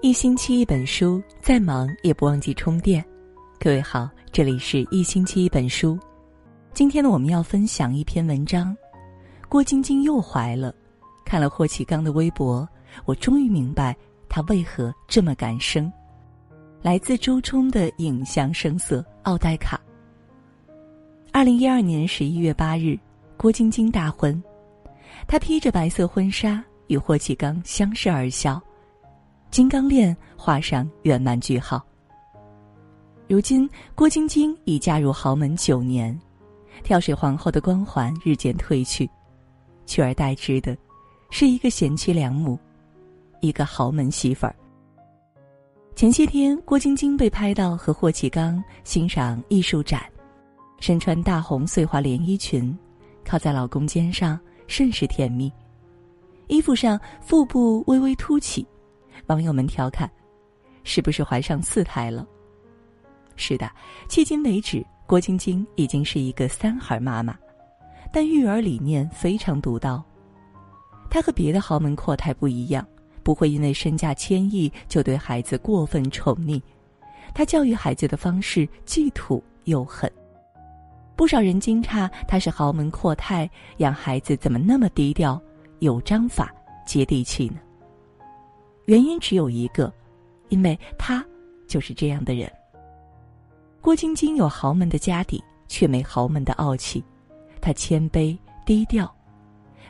一星期一本书，再忙也不忘记充电。各位好，这里是一星期一本书。今天呢，我们要分享一篇文章。郭晶晶又怀了。看了霍启刚的微博，我终于明白他为何这么敢生。来自周冲的影像声色奥黛卡。二零一二年十一月八日，郭晶晶大婚，她披着白色婚纱与霍启刚相视而笑。金刚链画上圆满句号。如今，郭晶晶已嫁入豪门九年，跳水皇后的光环日渐褪去，取而代之的，是一个贤妻良母，一个豪门媳妇儿。前些天，郭晶晶被拍到和霍启刚欣赏艺术展，身穿大红碎花连衣裙，靠在老公肩上，甚是甜蜜。衣服上腹部微微凸起。网友们调侃：“是不是怀上四胎了？”是的，迄今为止，郭晶晶已经是一个三孩妈妈，但育儿理念非常独到。她和别的豪门阔太不一样，不会因为身价千亿就对孩子过分宠溺。她教育孩子的方式既土又狠。不少人惊诧她是豪门阔太，养孩子怎么那么低调、有章法、接地气呢？原因只有一个，因为他就是这样的人。郭晶晶有豪门的家底，却没豪门的傲气，她谦卑低调，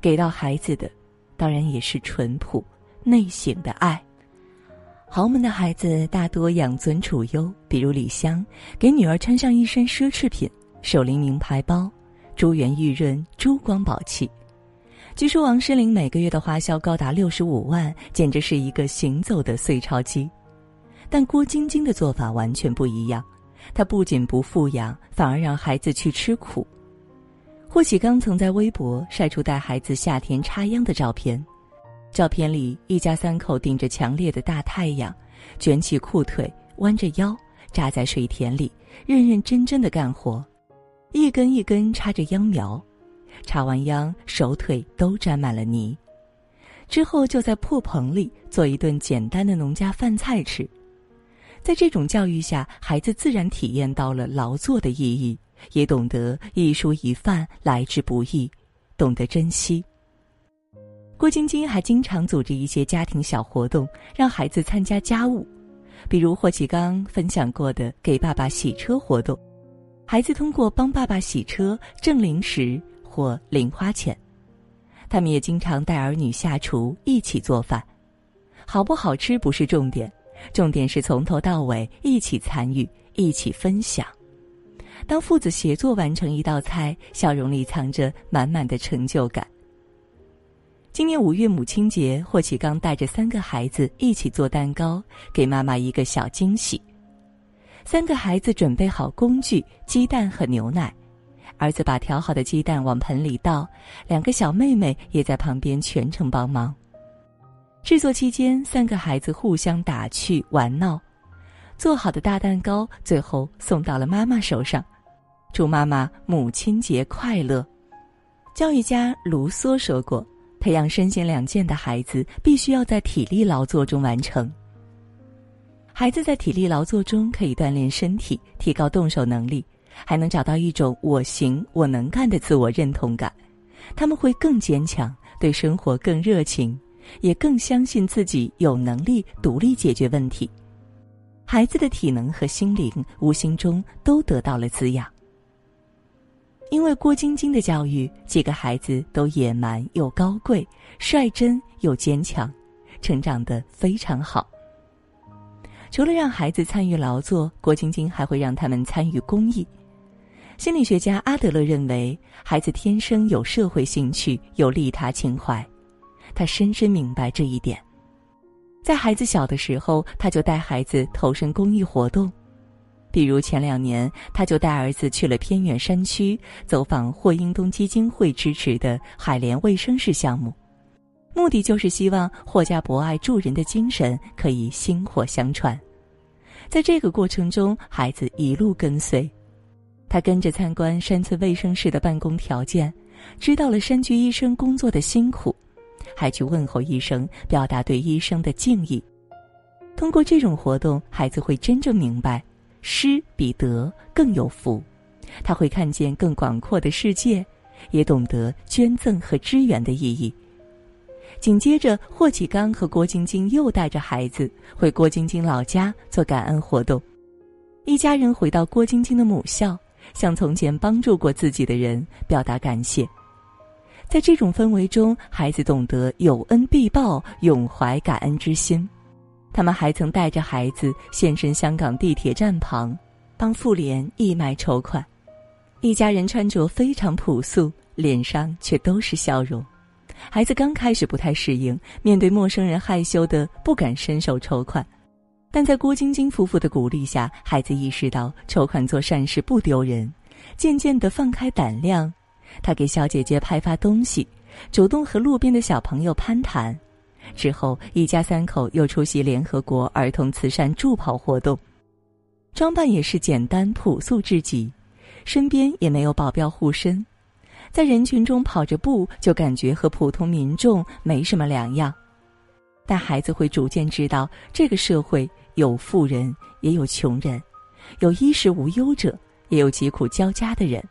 给到孩子的，当然也是淳朴内省的爱。豪门的孩子大多养尊处优，比如李湘，给女儿穿上一身奢侈品，手拎名牌包，珠圆玉润，珠光宝气。据说王诗龄每个月的花销高达六十五万，简直是一个行走的碎钞机。但郭晶晶的做法完全不一样，她不仅不富养，反而让孩子去吃苦。霍启刚曾在微博晒出带孩子夏天插秧的照片，照片里一家三口顶着强烈的大太阳，卷起裤腿，弯着腰，扎在水田里，认认真真的干活，一根一根插着秧苗。插完秧，手腿都沾满了泥，之后就在破棚里做一顿简单的农家饭菜吃。在这种教育下，孩子自然体验到了劳作的意义，也懂得一蔬一饭来之不易，懂得珍惜。郭晶晶还经常组织一些家庭小活动，让孩子参加家务，比如霍启刚分享过的给爸爸洗车活动，孩子通过帮爸爸洗车挣零食。或零花钱，他们也经常带儿女下厨一起做饭，好不好吃不是重点，重点是从头到尾一起参与，一起分享。当父子协作完成一道菜，笑容里藏着满满的成就感。今年五月母亲节，霍启刚带着三个孩子一起做蛋糕，给妈妈一个小惊喜。三个孩子准备好工具、鸡蛋和牛奶。儿子把调好的鸡蛋往盆里倒，两个小妹妹也在旁边全程帮忙。制作期间，三个孩子互相打趣玩闹，做好的大蛋糕最后送到了妈妈手上，祝妈妈母亲节快乐。教育家卢梭说过：“培养身心两健的孩子，必须要在体力劳作中完成。孩子在体力劳作中可以锻炼身体，提高动手能力。”还能找到一种“我行我能干”的自我认同感，他们会更坚强，对生活更热情，也更相信自己有能力独立解决问题。孩子的体能和心灵无形中都得到了滋养。因为郭晶晶的教育，几个孩子都野蛮又高贵，率真又坚强，成长得非常好。除了让孩子参与劳作，郭晶晶还会让他们参与公益。心理学家阿德勒认为，孩子天生有社会兴趣，有利他情怀。他深深明白这一点，在孩子小的时候，他就带孩子投身公益活动。比如前两年，他就带儿子去了偏远山区，走访霍英东基金会支持的海莲卫生室项目，目的就是希望霍家博爱助人的精神可以薪火相传。在这个过程中，孩子一路跟随。他跟着参观山村卫生室的办公条件，知道了山区医生工作的辛苦，还去问候医生，表达对医生的敬意。通过这种活动，孩子会真正明白，失比得更有福。他会看见更广阔的世界，也懂得捐赠和支援的意义。紧接着，霍启刚和郭晶晶又带着孩子回郭晶晶老家做感恩活动。一家人回到郭晶晶的母校，向从前帮助过自己的人表达感谢。在这种氛围中，孩子懂得有恩必报，永怀感恩之心。他们还曾带着孩子现身香港地铁站旁，帮妇联义卖筹款。一家人穿着非常朴素，脸上却都是笑容。孩子刚开始不太适应，面对陌生人害羞的不敢伸手筹款。但在郭晶晶夫妇的鼓励下，孩子意识到筹款做善事不丢人，渐渐的放开胆量。他给小姐姐派发东西，主动和路边的小朋友攀谈。之后，一家三口又出席联合国儿童慈善助跑活动，装扮也是简单朴素至极，身边也没有保镖护身，在人群中跑着步，就感觉和普通民众没什么两样。但孩子会逐渐知道，这个社会。有富人，也有穷人；有衣食无忧者，也有疾苦交加的人。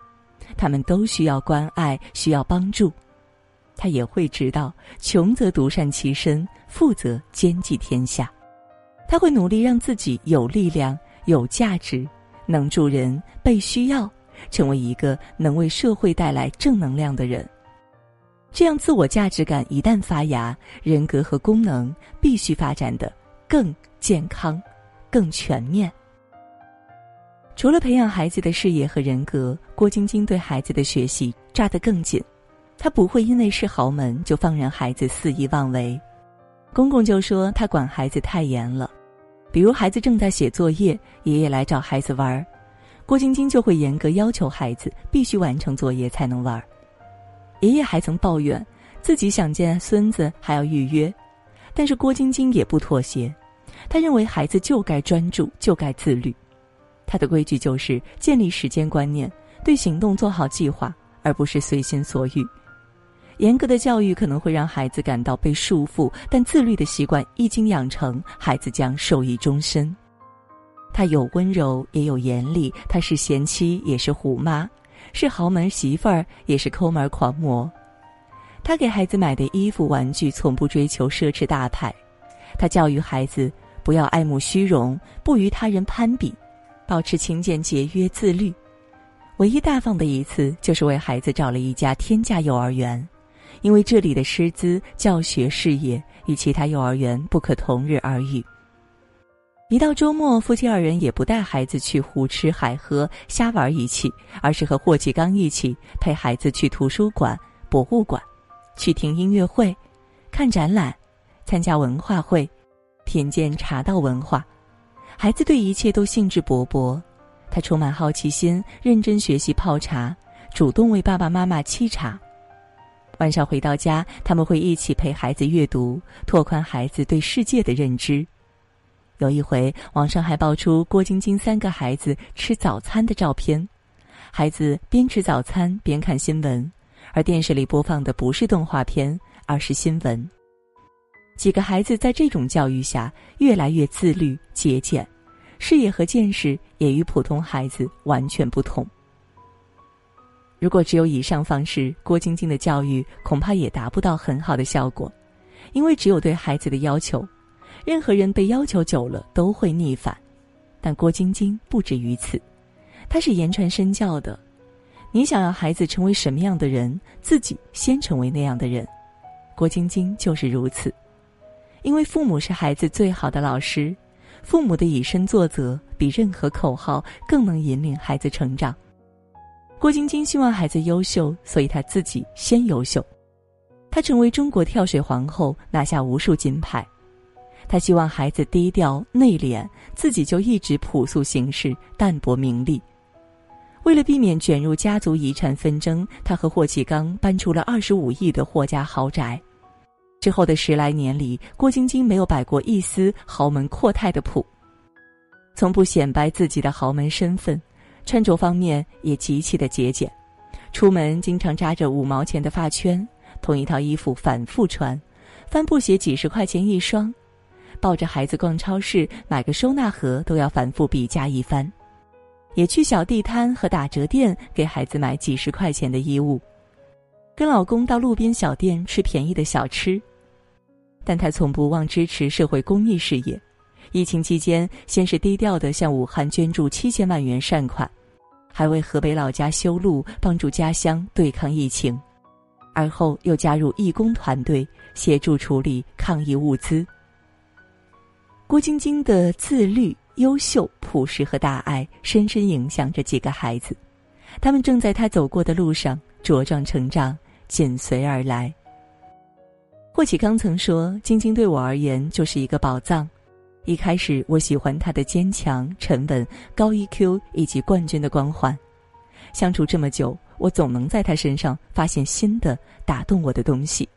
他们都需要关爱，需要帮助。他也会知道，穷则独善其身，富则兼济天下。他会努力让自己有力量、有价值，能助人、被需要，成为一个能为社会带来正能量的人。这样，自我价值感一旦发芽，人格和功能必须发展的更。健康，更全面。除了培养孩子的视野和人格，郭晶晶对孩子的学习抓得更紧。她不会因为是豪门就放任孩子肆意妄为。公公就说她管孩子太严了，比如孩子正在写作业，爷爷来找孩子玩儿，郭晶晶就会严格要求孩子必须完成作业才能玩儿。爷爷还曾抱怨自己想见孙子还要预约，但是郭晶晶也不妥协。他认为孩子就该专注，就该自律。他的规矩就是建立时间观念，对行动做好计划，而不是随心所欲。严格的教育可能会让孩子感到被束缚，但自律的习惯一经养成，孩子将受益终身。他有温柔，也有严厉。他是贤妻，也是虎妈；是豪门媳妇儿，也是抠门狂魔。他给孩子买的衣服、玩具，从不追求奢侈大牌。他教育孩子。不要爱慕虚荣，不与他人攀比，保持勤俭节约、自律。唯一大方的一次，就是为孩子找了一家天价幼儿园，因为这里的师资、教学、事业与其他幼儿园不可同日而语。一到周末，夫妻二人也不带孩子去胡吃海喝、瞎玩一气，而是和霍启刚一起陪孩子去图书馆、博物馆，去听音乐会、看展览、参加文化会。品鉴茶道文化，孩子对一切都兴致勃勃，他充满好奇心，认真学习泡茶，主动为爸爸妈妈沏茶。晚上回到家，他们会一起陪孩子阅读，拓宽孩子对世界的认知。有一回，网上还爆出郭晶晶三个孩子吃早餐的照片，孩子边吃早餐边看新闻，而电视里播放的不是动画片，而是新闻。几个孩子在这种教育下越来越自律节俭，视野和见识也与普通孩子完全不同。如果只有以上方式，郭晶晶的教育恐怕也达不到很好的效果，因为只有对孩子的要求，任何人被要求久了都会逆反。但郭晶晶不止于此，她是言传身教的。你想要孩子成为什么样的人，自己先成为那样的人。郭晶晶就是如此。因为父母是孩子最好的老师，父母的以身作则比任何口号更能引领孩子成长。郭晶晶希望孩子优秀，所以她自己先优秀。她成为中国跳水皇后，拿下无数金牌。她希望孩子低调内敛，自己就一直朴素行事，淡泊名利。为了避免卷入家族遗产纷争，她和霍启刚搬出了二十五亿的霍家豪宅。之后的十来年里，郭晶晶没有摆过一丝豪门阔太的谱，从不显摆自己的豪门身份，穿着方面也极其的节俭，出门经常扎着五毛钱的发圈，同一套衣服反复穿，帆布鞋几十块钱一双，抱着孩子逛超市，买个收纳盒都要反复比价一番，也去小地摊和打折店给孩子买几十块钱的衣物，跟老公到路边小店吃便宜的小吃。但他从不忘支持社会公益事业。疫情期间，先是低调的向武汉捐助七千万元善款，还为河北老家修路，帮助家乡对抗疫情。而后又加入义工团队，协助处理抗疫物资。郭晶晶的自律、优秀、朴实和大爱，深深影响着几个孩子，他们正在她走过的路上茁壮成长，紧随而来。霍启刚曾说：“晶晶对我而言就是一个宝藏。”一开始，我喜欢她的坚强、沉稳、高 EQ 以及冠军的光环。相处这么久，我总能在她身上发现新的打动我的东西。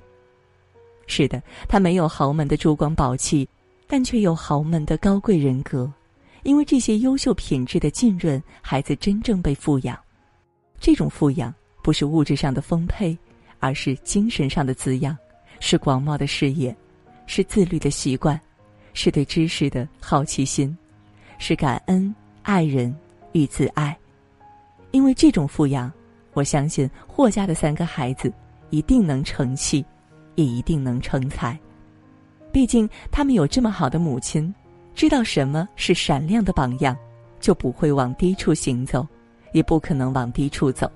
是的，他没有豪门的珠光宝气，但却有豪门的高贵人格。因为这些优秀品质的浸润，孩子真正被富养。这种富养不是物质上的丰沛，而是精神上的滋养，是广袤的视野，是自律的习惯。是对知识的好奇心，是感恩、爱人与自爱。因为这种富养，我相信霍家的三个孩子一定能成器，也一定能成才。毕竟他们有这么好的母亲，知道什么是闪亮的榜样，就不会往低处行走，也不可能往低处走。